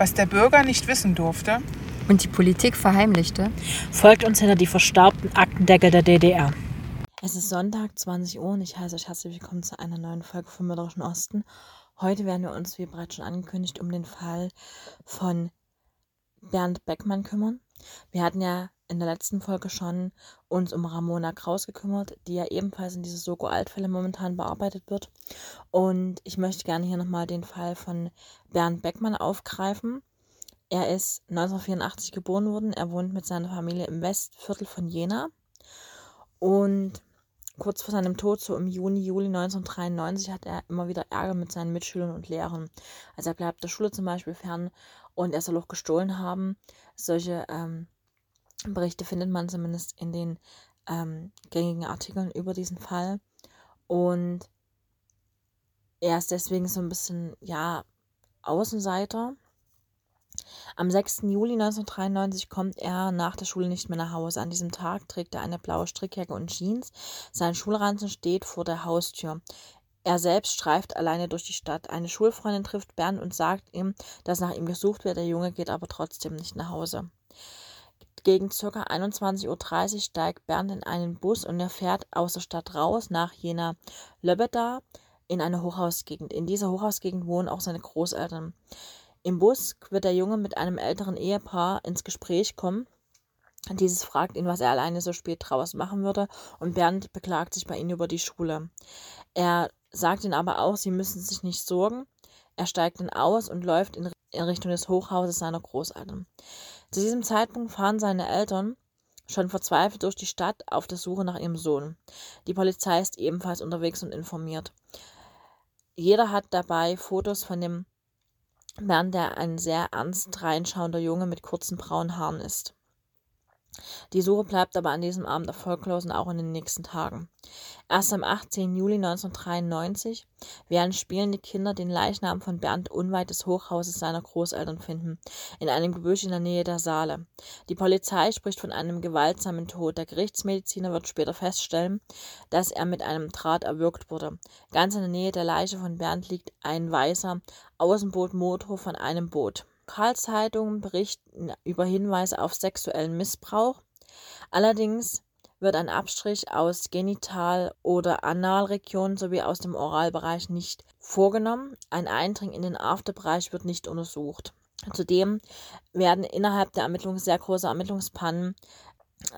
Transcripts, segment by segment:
was der Bürger nicht wissen durfte und die Politik verheimlichte, folgt uns hinter die verstaubten Aktendeckel der DDR. Es ist Sonntag, 20 Uhr und ich heiße euch herzlich willkommen zu einer neuen Folge vom Mörderischen Osten. Heute werden wir uns, wie bereits schon angekündigt, um den Fall von Bernd Beckmann kümmern. Wir hatten ja in der letzten Folge schon uns um Ramona Kraus gekümmert, die ja ebenfalls in diese Soko Altfälle momentan bearbeitet wird. Und ich möchte gerne hier nochmal den Fall von Bernd Beckmann aufgreifen. Er ist 1984 geboren worden. Er wohnt mit seiner Familie im Westviertel von Jena. Und kurz vor seinem Tod, so im Juni, Juli 1993, hat er immer wieder Ärger mit seinen Mitschülern und Lehrern. Also er bleibt der Schule zum Beispiel fern und er soll auch gestohlen haben. Solche ähm, Berichte findet man zumindest in den ähm, gängigen Artikeln über diesen Fall. Und er ist deswegen so ein bisschen, ja, Außenseiter. Am 6. Juli 1993 kommt er nach der Schule nicht mehr nach Hause. An diesem Tag trägt er eine blaue Strickjacke und Jeans. Sein Schulranzen steht vor der Haustür. Er selbst streift alleine durch die Stadt. Eine Schulfreundin trifft Bernd und sagt ihm, dass nach ihm gesucht wird. Der Junge geht aber trotzdem nicht nach Hause. Gegen ca. 21.30 Uhr steigt Bernd in einen Bus und er fährt aus der Stadt raus nach Jena Löbeda in eine Hochhausgegend. In dieser Hochhausgegend wohnen auch seine Großeltern. Im Bus wird der Junge mit einem älteren Ehepaar ins Gespräch kommen. Dieses fragt ihn, was er alleine so spät draußen machen würde, und Bernd beklagt sich bei ihnen über die Schule. Er sagt ihnen aber auch, sie müssen sich nicht sorgen. Er steigt dann aus und läuft in, Richtung des Hochhauses seiner Großeltern. Zu diesem Zeitpunkt fahren seine Eltern schon verzweifelt durch die Stadt auf der Suche nach ihrem Sohn. Die Polizei ist ebenfalls unterwegs und informiert. Jeder hat dabei Fotos von dem während er ein sehr ernst reinschauender Junge mit kurzen braunen Haaren ist. Die Suche bleibt aber an diesem Abend erfolglos und auch in den nächsten Tagen. Erst am 18. Juli 1993 werden spielende Kinder den Leichnam von Bernd unweit des Hochhauses seiner Großeltern finden, in einem Gebüsch in der Nähe der Saale. Die Polizei spricht von einem gewaltsamen Tod. Der Gerichtsmediziner wird später feststellen, dass er mit einem Draht erwürgt wurde. Ganz in der Nähe der Leiche von Bernd liegt ein weißer Außenbootmotor von einem Boot. Lokalzeitungen berichten über Hinweise auf sexuellen Missbrauch. Allerdings wird ein Abstrich aus Genital- oder Analregionen sowie aus dem Oralbereich nicht vorgenommen. Ein Eindringen in den Afterbereich wird nicht untersucht. Zudem werden innerhalb der Ermittlungen sehr große Ermittlungspannen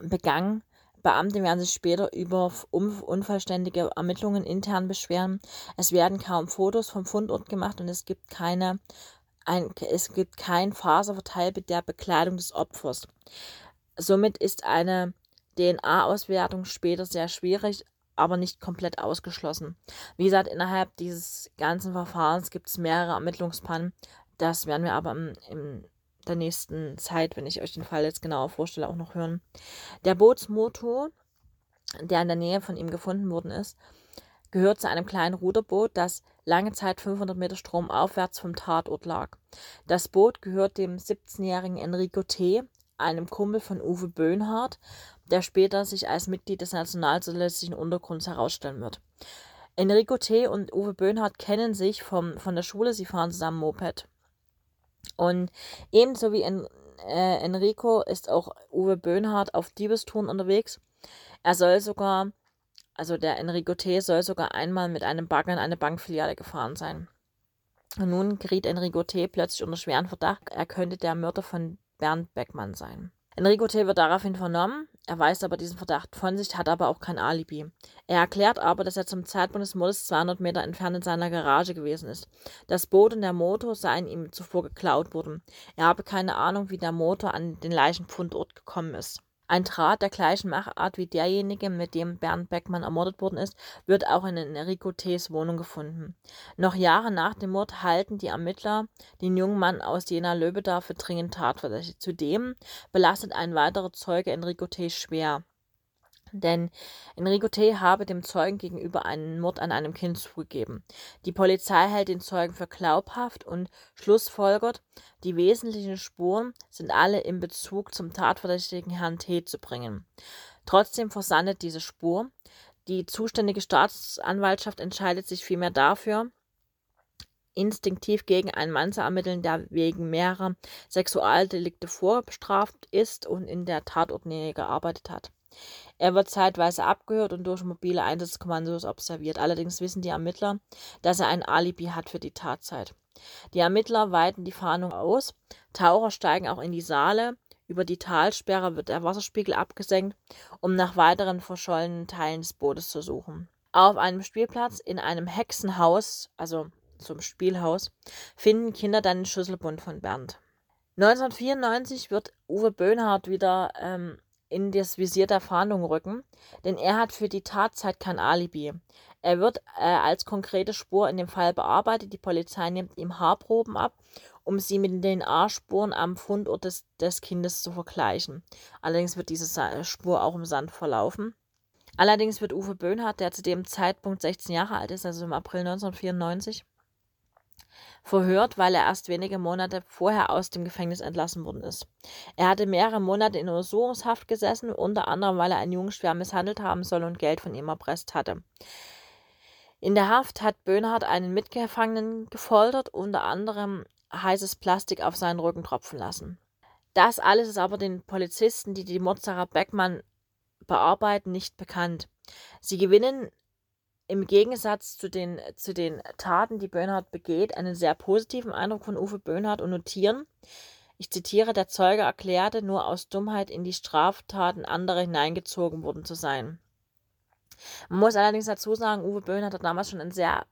begangen. Beamte werden sich später über unvollständige Ermittlungen intern beschweren. Es werden kaum Fotos vom Fundort gemacht und es gibt keine ein, es gibt kein Faserverteilbild der Bekleidung des Opfers. Somit ist eine DNA-Auswertung später sehr schwierig, aber nicht komplett ausgeschlossen. Wie gesagt, innerhalb dieses ganzen Verfahrens gibt es mehrere Ermittlungspannen. Das werden wir aber im, in der nächsten Zeit, wenn ich euch den Fall jetzt genauer vorstelle, auch noch hören. Der Bootsmotor, der in der Nähe von ihm gefunden worden ist, gehört zu einem kleinen Ruderboot, das lange Zeit 500 Meter stromaufwärts vom Tatort lag. Das Boot gehört dem 17-jährigen Enrico T., einem Kumpel von Uwe Böhnhardt, der später sich als Mitglied des nationalsozialistischen Untergrunds herausstellen wird. Enrico T. und Uwe Böhnhardt kennen sich vom, von der Schule, sie fahren zusammen Moped. Und ebenso wie en, äh, Enrico ist auch Uwe Böhnhardt auf Diebestouren unterwegs. Er soll sogar also der Enrico T. soll sogar einmal mit einem Bagger in eine Bankfiliale gefahren sein. Und nun geriet Enrico T. plötzlich unter schweren Verdacht, er könnte der Mörder von Bernd Beckmann sein. Enrico T. wird daraufhin vernommen, er weist aber diesen Verdacht von sich, hat aber auch kein Alibi. Er erklärt aber, dass er zum Zeitpunkt des Mordes 200 Meter entfernt in seiner Garage gewesen ist. Das Boot und der Motor seien ihm zuvor geklaut worden. Er habe keine Ahnung, wie der Motor an den Leichenfundort gekommen ist. Ein Draht der gleichen Machart wie derjenige, mit dem Bernd Beckmann ermordet worden ist, wird auch in Enrico T.s Wohnung gefunden. Noch Jahre nach dem Mord halten die Ermittler den jungen Mann aus Jena Löbeda für dringend tatverdächtig. Zudem belastet ein weiterer Zeuge Enrico T. schwer denn Enrico T. habe dem Zeugen gegenüber einen Mord an einem Kind zugegeben. Die Polizei hält den Zeugen für glaubhaft und schlussfolgert, die wesentlichen Spuren sind alle in Bezug zum tatverdächtigen Herrn T. zu bringen. Trotzdem versandet diese Spur. Die zuständige Staatsanwaltschaft entscheidet sich vielmehr dafür, instinktiv gegen einen Mann zu ermitteln, der wegen mehrerer Sexualdelikte vorbestraft ist und in der Tatortnähe gearbeitet hat. Er wird zeitweise abgehört und durch mobile Einsatzkommandos observiert. Allerdings wissen die Ermittler, dass er ein Alibi hat für die Tatzeit. Die Ermittler weiten die Fahndung aus. Taucher steigen auch in die Saale. Über die Talsperre wird der Wasserspiegel abgesenkt, um nach weiteren verschollenen Teilen des Bootes zu suchen. Auf einem Spielplatz in einem Hexenhaus, also zum Spielhaus, finden Kinder dann den Schlüsselbund von Bernd. 1994 wird Uwe Böhnhardt wieder ähm, in das Visier der Fahndung rücken, denn er hat für die Tatzeit kein Alibi. Er wird äh, als konkrete Spur in dem Fall bearbeitet. Die Polizei nimmt ihm Haarproben ab, um sie mit den A-Spuren am Fundort des, des Kindes zu vergleichen. Allerdings wird diese Spur auch im Sand verlaufen. Allerdings wird Uwe Böhnhardt, der zu dem Zeitpunkt 16 Jahre alt ist, also im April 1994, verhört, weil er erst wenige Monate vorher aus dem Gefängnis entlassen worden ist. Er hatte mehrere Monate in Untersuchungshaft gesessen, unter anderem, weil er einen Jungen schwer misshandelt haben soll und Geld von ihm erpresst hatte. In der Haft hat Böhnhardt einen Mitgefangenen gefoltert, unter anderem heißes Plastik auf seinen Rücken tropfen lassen. Das alles ist aber den Polizisten, die die Mordsache Beckmann bearbeiten, nicht bekannt. Sie gewinnen im Gegensatz zu den, zu den Taten, die Böhnhardt begeht, einen sehr positiven Eindruck von Uwe Böhnhardt und notieren, ich zitiere, der Zeuge erklärte, nur aus Dummheit in die Straftaten anderer hineingezogen worden zu sein. Man muss allerdings dazu sagen, Uwe Böhnhardt hat damals schon ein sehr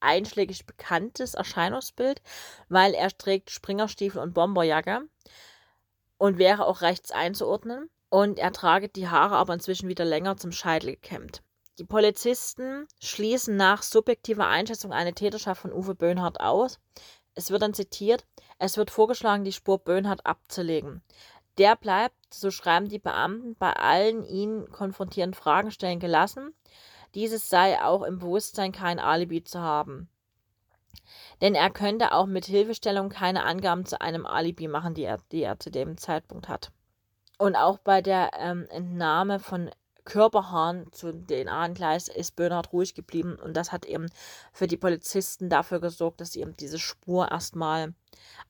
einschlägig bekanntes Erscheinungsbild, weil er trägt Springerstiefel und Bomberjacke und wäre auch rechts einzuordnen. Und er trage die Haare aber inzwischen wieder länger zum Scheitel gekämmt. Die Polizisten schließen nach subjektiver Einschätzung eine Täterschaft von Uwe Böhnhardt aus. Es wird dann zitiert, es wird vorgeschlagen, die Spur Böhnhardt abzulegen. Der bleibt, so schreiben die Beamten, bei allen ihn konfrontierenden Fragen stellen gelassen. Dieses sei auch im Bewusstsein, kein Alibi zu haben. Denn er könnte auch mit Hilfestellung keine Angaben zu einem Alibi machen, die er, die er zu dem Zeitpunkt hat. Und auch bei der ähm, Entnahme von Körperhaaren zu DNA-Angleis ist Bernhard ruhig geblieben und das hat eben für die Polizisten dafür gesorgt, dass sie eben diese Spur erstmal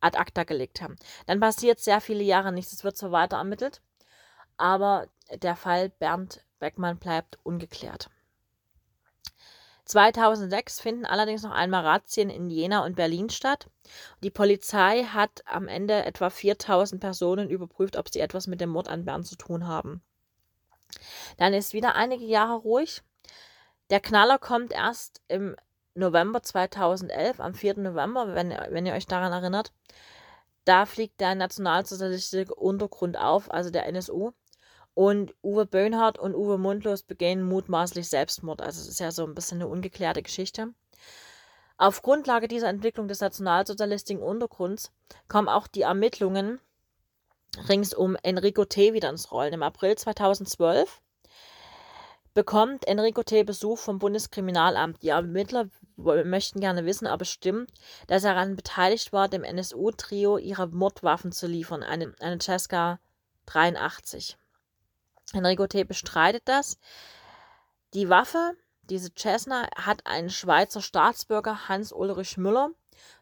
ad acta gelegt haben. Dann passiert sehr viele Jahre nichts, es wird zwar weiter ermittelt, aber der Fall Bernd Beckmann bleibt ungeklärt. 2006 finden allerdings noch einmal Razzien in Jena und Berlin statt. Die Polizei hat am Ende etwa 4000 Personen überprüft, ob sie etwas mit dem Mord an Bernd zu tun haben. Dann ist wieder einige Jahre ruhig. Der Knaller kommt erst im November 2011, am 4. November, wenn, wenn ihr euch daran erinnert. Da fliegt der nationalsozialistische Untergrund auf, also der NSU. Und Uwe Böhnhardt und Uwe Mundlos begehen mutmaßlich Selbstmord. Also es ist ja so ein bisschen eine ungeklärte Geschichte. Auf Grundlage dieser Entwicklung des nationalsozialistischen Untergrunds kommen auch die Ermittlungen rings um Enrico T. wieder ins Rollen. Im April 2012 bekommt Enrico T. Besuch vom Bundeskriminalamt. Die Ermittler möchten gerne wissen, ob es stimmt, dass er daran beteiligt war, dem NSU-Trio ihre Mordwaffen zu liefern, eine, eine Cesca 83. Enrico T. bestreitet das. Die Waffe, diese Cessna, hat ein Schweizer Staatsbürger Hans-Ulrich Müller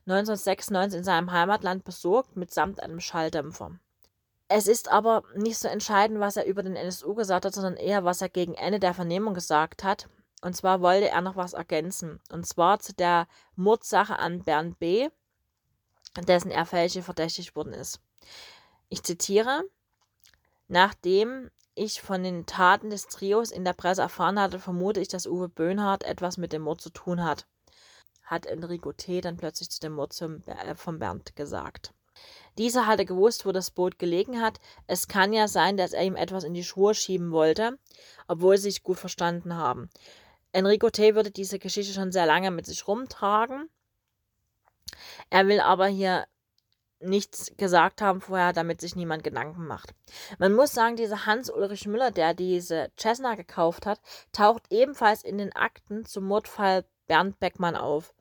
1996 in seinem Heimatland besorgt, mitsamt einem Schalldämpfer. Es ist aber nicht so entscheidend, was er über den NSU gesagt hat, sondern eher, was er gegen Ende der Vernehmung gesagt hat. Und zwar wollte er noch was ergänzen. Und zwar zu der Mordsache an Bernd B., dessen er fälschlich verdächtigt worden ist. Ich zitiere: Nachdem ich von den Taten des Trios in der Presse erfahren hatte, vermute ich, dass Uwe Böhnhardt etwas mit dem Mord zu tun hat, hat Enrico T. dann plötzlich zu dem Mord zum, äh, von Bernd gesagt. Dieser hatte gewusst, wo das Boot gelegen hat. Es kann ja sein, dass er ihm etwas in die Schuhe schieben wollte, obwohl sie sich gut verstanden haben. Enrico T. würde diese Geschichte schon sehr lange mit sich rumtragen. Er will aber hier nichts gesagt haben vorher, damit sich niemand Gedanken macht. Man muss sagen, dieser Hans-Ulrich Müller, der diese Cessna gekauft hat, taucht ebenfalls in den Akten zum Mordfall Bernd Beckmann auf.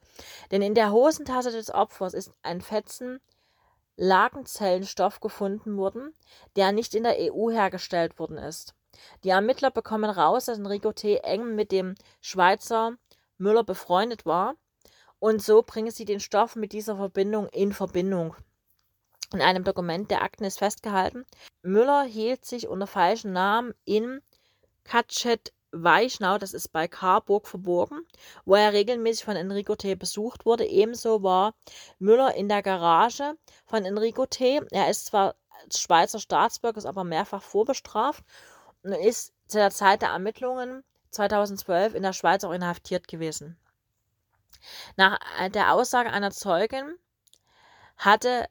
Denn in der Hosentasche des Opfers ist ein Fetzen Lagenzellenstoff gefunden wurden, der nicht in der EU hergestellt worden ist. Die Ermittler bekommen raus, dass Enrico T. eng mit dem Schweizer Müller befreundet war Und so bringen sie den Stoff mit dieser Verbindung in Verbindung. In einem Dokument der Akten ist festgehalten, Müller hielt sich unter falschem Namen in Katschet Weichnau, das ist bei Karburg verborgen, wo er regelmäßig von Enrico T. besucht wurde. Ebenso war Müller in der Garage von Enrico T. Er ist zwar Schweizer Staatsbürger, ist aber mehrfach vorbestraft und ist zu der Zeit der Ermittlungen 2012 in der Schweiz auch inhaftiert gewesen. Nach der Aussage einer Zeugin hatte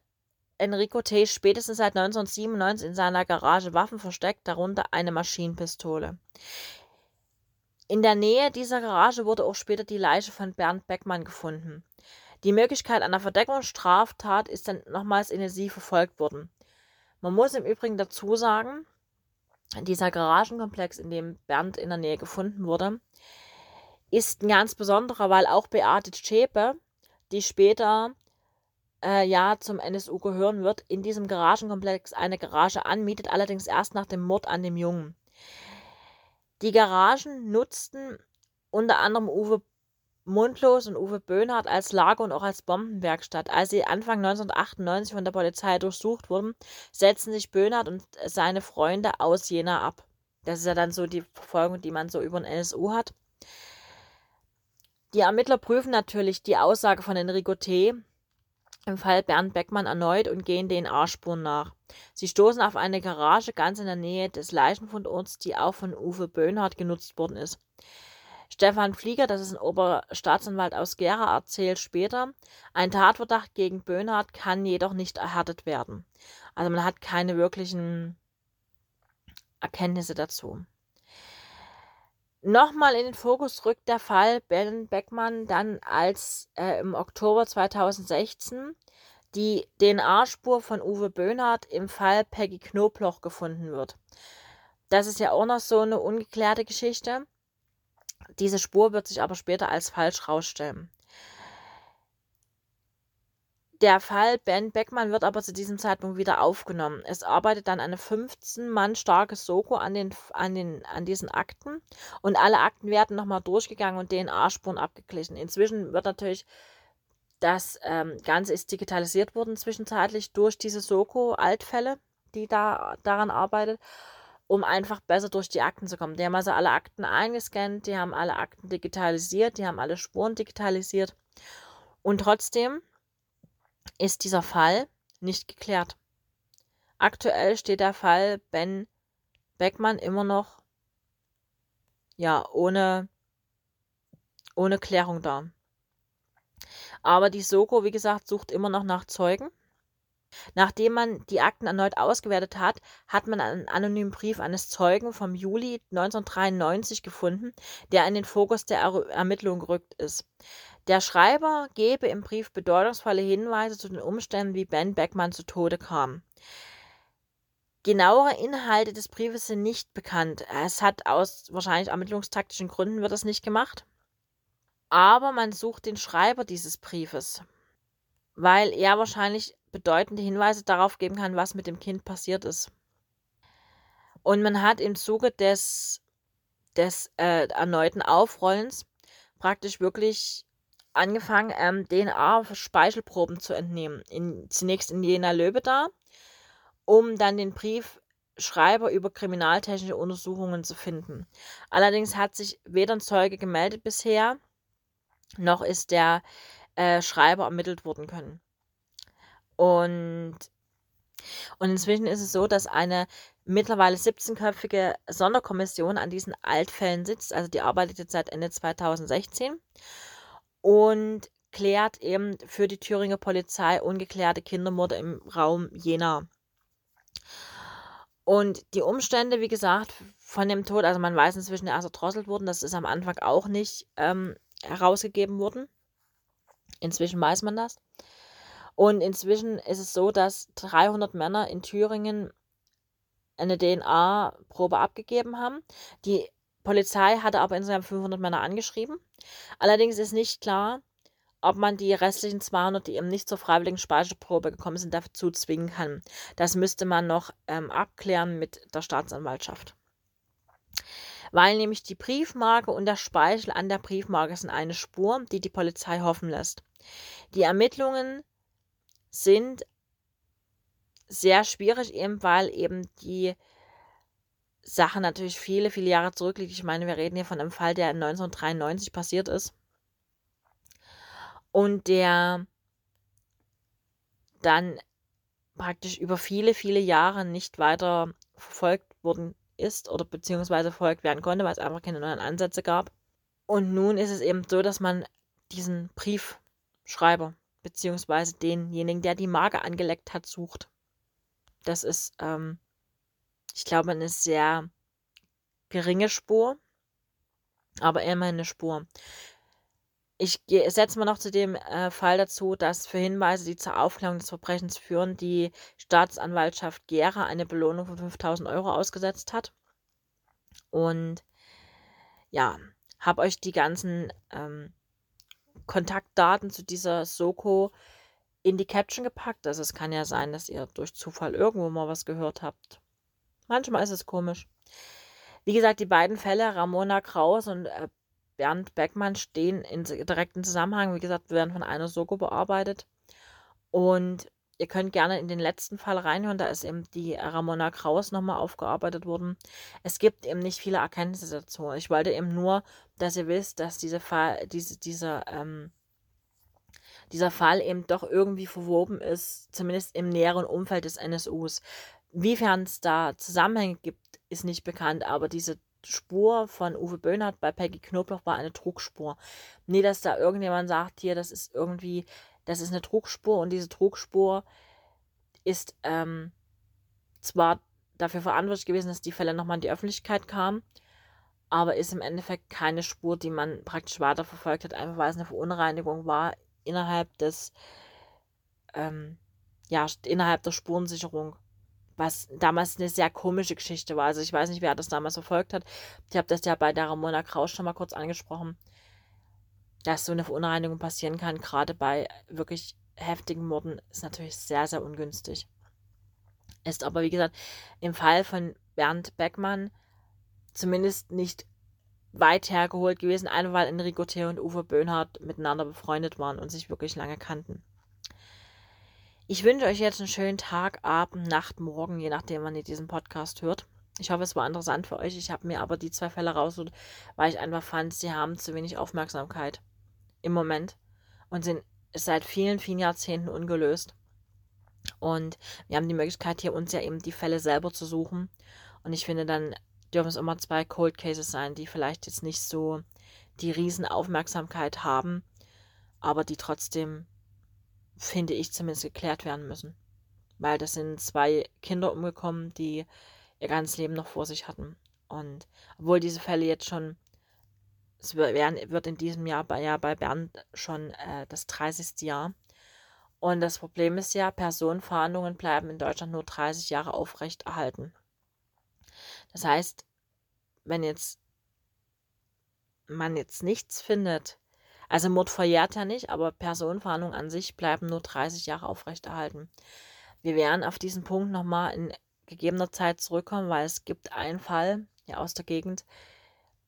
Enrico T. spätestens seit 1997 in seiner Garage Waffen versteckt, darunter eine Maschinenpistole. In der Nähe dieser Garage wurde auch später die Leiche von Bernd Beckmann gefunden. Die Möglichkeit einer Verdeckungsstraftat ist dann nochmals intensiv verfolgt worden. Man muss im Übrigen dazu sagen, dieser Garagenkomplex, in dem Bernd in der Nähe gefunden wurde, ist ein ganz besonderer, weil auch Beate Zschäpe, die später äh, ja zum NSU gehören wird, in diesem Garagenkomplex eine Garage anmietet, allerdings erst nach dem Mord an dem Jungen. Die Garagen nutzten unter anderem Uwe Mundlos und Uwe Böhnhardt als Lager und auch als Bombenwerkstatt. Als sie Anfang 1998 von der Polizei durchsucht wurden, setzten sich Böhnhardt und seine Freunde aus Jena ab. Das ist ja dann so die Verfolgung, die man so über den NSU hat. Die Ermittler prüfen natürlich die Aussage von Enrico T. im Fall Bernd Beckmann erneut und gehen den A-Spuren nach. Sie stoßen auf eine Garage ganz in der Nähe des Leichenfundorts, die auch von Uwe Böhnhardt genutzt worden ist. Stefan Flieger, das ist ein Oberstaatsanwalt aus Gera, erzählt später, ein Tatverdacht gegen Böhnhardt kann jedoch nicht erhärtet werden. Also man hat keine wirklichen Erkenntnisse dazu. Nochmal in den Fokus rückt der Fall Ben Beckmann dann, als äh, im Oktober 2016 die DNA-Spur von Uwe Böhnhardt im Fall Peggy Knobloch gefunden wird. Das ist ja auch noch so eine ungeklärte Geschichte. Diese Spur wird sich aber später als falsch herausstellen. Der Fall Ben Beckmann wird aber zu diesem Zeitpunkt wieder aufgenommen. Es arbeitet dann eine 15 Mann starke Soko an, den, an, den, an diesen Akten und alle Akten werden nochmal durchgegangen und DNA-Spuren abgeglichen. Inzwischen wird natürlich das ähm, Ganze ist digitalisiert worden zwischenzeitlich durch diese Soko-Altfälle, die da daran arbeitet, um einfach besser durch die Akten zu kommen. Die haben also alle Akten eingescannt, die haben alle Akten digitalisiert, die haben alle Spuren digitalisiert. Und trotzdem ist dieser Fall nicht geklärt. Aktuell steht der Fall Ben Beckmann immer noch ja ohne ohne Klärung da. Aber die Soko, wie gesagt, sucht immer noch nach Zeugen. Nachdem man die Akten erneut ausgewertet hat, hat man einen anonymen Brief eines Zeugen vom Juli 1993 gefunden, der in den Fokus der er Ermittlung gerückt ist. Der Schreiber gebe im Brief bedeutungsvolle Hinweise zu den Umständen, wie Ben Beckmann zu Tode kam. Genauere Inhalte des Briefes sind nicht bekannt. Es hat aus wahrscheinlich ermittlungstaktischen Gründen wird das nicht gemacht aber man sucht den Schreiber dieses Briefes, weil er wahrscheinlich bedeutende Hinweise darauf geben kann, was mit dem Kind passiert ist. Und man hat im Zuge des, des äh, erneuten Aufrollens praktisch wirklich angefangen, ähm, DNA-Speichelproben zu entnehmen. In, zunächst in Jena Löbe da, um dann den Briefschreiber über kriminaltechnische Untersuchungen zu finden. Allerdings hat sich weder ein Zeuge gemeldet bisher, noch ist der äh, Schreiber ermittelt worden können. Und, und inzwischen ist es so, dass eine mittlerweile 17-köpfige Sonderkommission an diesen Altfällen sitzt. Also die arbeitet jetzt seit Ende 2016 und klärt eben für die Thüringer Polizei ungeklärte Kindermorde im Raum Jena. Und die Umstände, wie gesagt, von dem Tod, also man weiß inzwischen, er ist erdrosselt worden, das ist am Anfang auch nicht ähm, herausgegeben wurden. Inzwischen weiß man das. Und inzwischen ist es so, dass 300 Männer in Thüringen eine DNA-Probe abgegeben haben. Die Polizei hatte aber insgesamt 500 Männer angeschrieben. Allerdings ist nicht klar, ob man die restlichen 200, die eben nicht zur freiwilligen Speicherprobe gekommen sind, dazu zwingen kann. Das müsste man noch ähm, abklären mit der Staatsanwaltschaft. weil nämlich die Briefmarke und der Speichel an der Briefmarke sind eine Spur, die die Polizei hoffen lässt. Die Ermittlungen sind sehr schwierig, eben weil eben die Sache natürlich viele, viele Jahre zurückliegt. Ich meine, wir reden hier von einem Fall, der 1993 passiert ist. Und der dann praktisch über viele, viele Jahre nicht weiter verfolgt worden ist oder beziehungsweise verfolgt werden konnte, weil es einfach keine neuen Ansätze gab. Und nun ist es eben so, dass man diesen Briefschreiber beziehungsweise denjenigen, der die Marke angeleckt hat, sucht. Das ist, ähm, ich glaube, eine sehr geringe Spur, aber immerhin eine Spur. Ich setze mal noch zu dem äh, Fall dazu, dass für Hinweise, die zur Aufklärung des Verbrechens führen, die Staatsanwaltschaft Gera eine Belohnung von 5000 Euro ausgesetzt hat. Und ja, habe euch die ganzen ähm, Kontaktdaten zu dieser Soko in die Caption gepackt. Also es kann ja sein, dass ihr durch Zufall irgendwo mal was gehört habt. Manchmal ist es komisch. Wie gesagt, die beiden Fälle, Ramona Kraus und äh, Bernd Beckmann stehen in direkten Zusammenhang. Wie gesagt, werden von einer Soko bearbeitet. Und ihr könnt gerne in den letzten Fall reinhören. Da ist eben die Ramona Kraus nochmal aufgearbeitet worden. Es gibt eben nicht viele Erkenntnisse dazu. Ich wollte eben nur, dass ihr wisst, dass diese Fall, diese, dieser, ähm, dieser Fall eben doch irgendwie verwoben ist, zumindest im näheren Umfeld des NSUs. Wiefern es da Zusammenhänge gibt, ist nicht bekannt, aber diese Spur von Uwe Böhnhardt bei Peggy Knobloch war eine Trugspur. Nee, dass da irgendjemand sagt, hier, das ist irgendwie, das ist eine Trugspur und diese Trugspur ist ähm, zwar dafür verantwortlich gewesen, dass die Fälle nochmal in die Öffentlichkeit kamen, aber ist im Endeffekt keine Spur, die man praktisch weiterverfolgt hat, einfach weil es eine Verunreinigung war innerhalb des, ähm, ja, innerhalb der Spurensicherung was damals eine sehr komische Geschichte war. Also ich weiß nicht, wer das damals verfolgt hat. Ich habe das ja bei der Ramona Kraus schon mal kurz angesprochen, dass so eine Verunreinigung passieren kann, gerade bei wirklich heftigen Morden, ist natürlich sehr, sehr ungünstig. Ist aber, wie gesagt, im Fall von Bernd Beckmann zumindest nicht weit hergeholt gewesen, einfach weil Enrico Theo und Uwe Böhnhardt miteinander befreundet waren und sich wirklich lange kannten. Ich wünsche euch jetzt einen schönen Tag, Abend, Nacht, Morgen, je nachdem, wann ihr diesen Podcast hört. Ich hoffe, es war interessant für euch. Ich habe mir aber die zwei Fälle rausgesucht, weil ich einfach fand, sie haben zu wenig Aufmerksamkeit im Moment und sind seit vielen, vielen Jahrzehnten ungelöst. Und wir haben die Möglichkeit, hier uns ja eben die Fälle selber zu suchen. Und ich finde, dann dürfen es immer zwei Cold Cases sein, die vielleicht jetzt nicht so die Riesenaufmerksamkeit haben, aber die trotzdem finde ich, zumindest geklärt werden müssen. Weil das sind zwei Kinder umgekommen, die ihr ganzes Leben noch vor sich hatten. Und obwohl diese Fälle jetzt schon, es wird in diesem Jahr bei, ja, bei Bernd schon äh, das 30. Jahr. Und das Problem ist ja, Personenverhandlungen bleiben in Deutschland nur 30 Jahre aufrecht erhalten. Das heißt, wenn jetzt man jetzt nichts findet, also Mord verjährt ja nicht, aber Personenfahndung an sich bleiben nur 30 Jahre aufrechterhalten. Wir werden auf diesen Punkt nochmal in gegebener Zeit zurückkommen, weil es gibt einen Fall ja, aus der Gegend,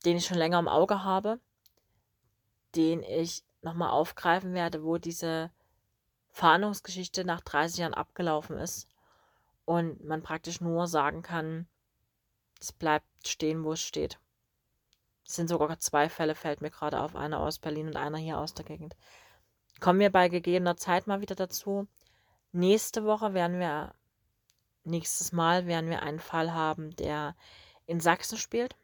den ich schon länger im Auge habe, den ich nochmal aufgreifen werde, wo diese Fahndungsgeschichte nach 30 Jahren abgelaufen ist und man praktisch nur sagen kann, es bleibt stehen, wo es steht. Es sind sogar zwei Fälle, fällt mir gerade auf. Einer aus Berlin und einer hier aus der Gegend. Kommen wir bei gegebener Zeit mal wieder dazu. Nächste Woche werden wir, nächstes Mal werden wir einen Fall haben, der in Sachsen spielt,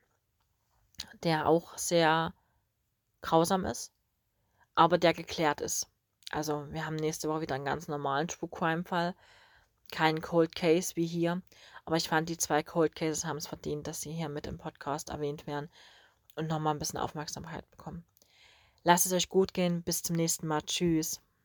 der auch sehr grausam ist, aber der geklärt ist. Also wir haben nächste Woche wieder einen ganz normalen Spuk-Crime-Fall. Kein Cold Case wie hier. Aber ich fand, die zwei Cold Cases haben es verdient, dass sie hier mit im Podcast erwähnt werden und nochmal ein bisschen Aufmerksamkeit bekommen. Lasst es euch gut gehen. Bis zum nächsten Mal. Tschüss.